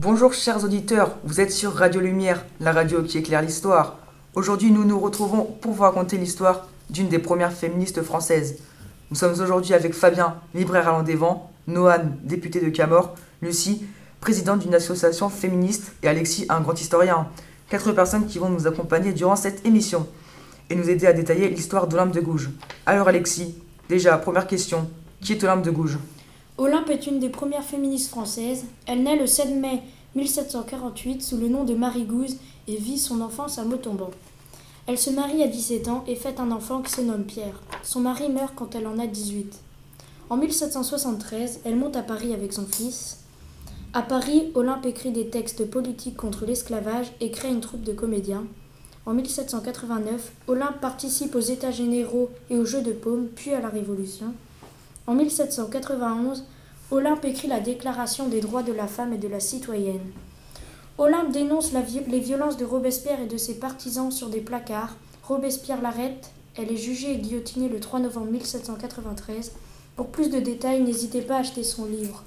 Bonjour chers auditeurs, vous êtes sur Radio Lumière, la radio qui éclaire l'histoire. Aujourd'hui nous nous retrouvons pour vous raconter l'histoire d'une des premières féministes françaises. Nous sommes aujourd'hui avec Fabien, libraire à Landévent, Noan, député de Camor, Lucie, présidente d'une association féministe et Alexis, un grand historien. Quatre personnes qui vont nous accompagner durant cette émission et nous aider à détailler l'histoire d'Olympe de Gouges. Alors Alexis, déjà, première question, qui est Olympe de Gouges Olympe est une des premières féministes françaises. Elle naît le 7 mai 1748 sous le nom de Marie Gouze et vit son enfance à Montauban. Elle se marie à 17 ans et fait un enfant qui se nomme Pierre. Son mari meurt quand elle en a 18. En 1773, elle monte à Paris avec son fils. À Paris, Olympe écrit des textes politiques contre l'esclavage et crée une troupe de comédiens. En 1789, Olympe participe aux États généraux et aux Jeux de Paume, puis à la Révolution. En 1791, Olympe écrit la Déclaration des droits de la femme et de la citoyenne. Olympe dénonce les violences de Robespierre et de ses partisans sur des placards. Robespierre l'arrête. Elle est jugée et guillotinée le 3 novembre 1793. Pour plus de détails, n'hésitez pas à acheter son livre.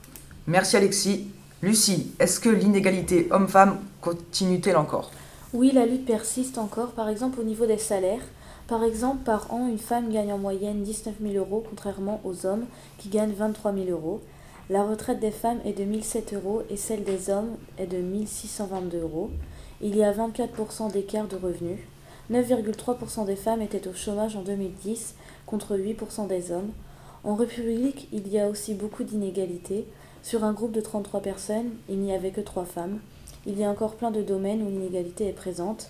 Merci Alexis. Lucie, est-ce que l'inégalité homme-femme continue-t-elle encore? Oui, la lutte persiste encore, par exemple au niveau des salaires. Par exemple, par an, une femme gagne en moyenne 19 000 euros, contrairement aux hommes qui gagnent 23 000 euros. La retraite des femmes est de 1007 euros et celle des hommes est de 1622 euros. Il y a 24% d'écart de revenus. 9,3% des femmes étaient au chômage en 2010 contre 8% des hommes. En République, il y a aussi beaucoup d'inégalités. Sur un groupe de 33 personnes, il n'y avait que 3 femmes. Il y a encore plein de domaines où l'inégalité est présente.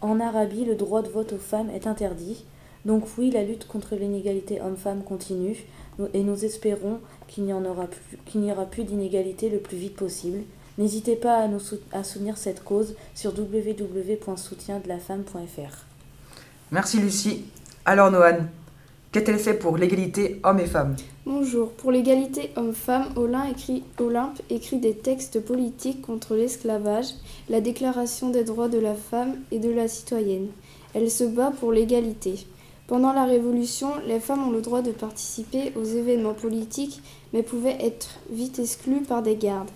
En Arabie, le droit de vote aux femmes est interdit. Donc oui, la lutte contre l'inégalité homme-femme continue et nous espérons qu'il n'y aura plus, qu'il n'y aura plus d'inégalité le plus vite possible. N'hésitez pas à, nous soutenir cette cause sur www.soutiendelafemme.fr. Merci Lucie. Alors Noan, qu'a-t-elle fait pour l'égalité hommes et femmes Bonjour. Pour l'égalité écrit, Olympe écrit des textes politiques contre l'esclavage, la déclaration des droits de la femme et de la citoyenne. Elle se bat pour l'égalité. Pendant la Révolution, les femmes ont le droit de participer aux événements politiques, mais pouvaient être vite exclues par des gardes.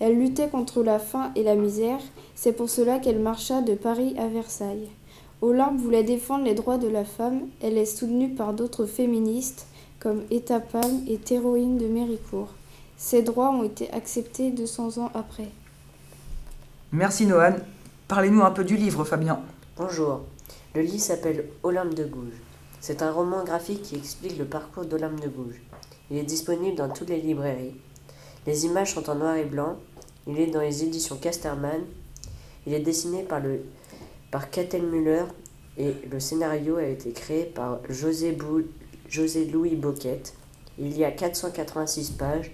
Elle luttait contre la faim et la misère, c'est pour cela qu'elle marcha de Paris à Versailles. Olympe voulait défendre les droits de la femme, elle est soutenue par d'autres féministes, comme Eta Palm et Théroïne de Méricourt. Ces droits ont été acceptés 200 ans après. Merci Noan. Parlez-nous un peu du livre, Fabien. Bonjour. Le livre s'appelle Olympe de Gouges. C'est un roman graphique qui explique le parcours d'Olympe de Gouges. Il est disponible dans toutes les librairies. Les images sont en noir et blanc. Il est dans les éditions Casterman. Il est dessiné par, le, par Müller et le scénario a été créé par José Louis Boquet. Il y a 486 pages.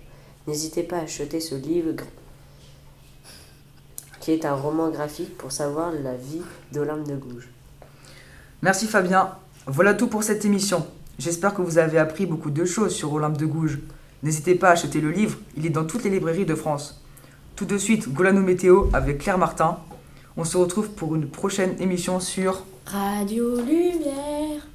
N'hésitez pas à acheter ce livre qui est un roman graphique pour savoir la vie d'Olympe de Gouges. Merci Fabien. Voilà tout pour cette émission. J'espère que vous avez appris beaucoup de choses sur Olympe de Gouges. N'hésitez pas à acheter le livre, il est dans toutes les librairies de France. Tout de suite, Golano Météo avec Claire Martin. On se retrouve pour une prochaine émission sur Radio Lumière.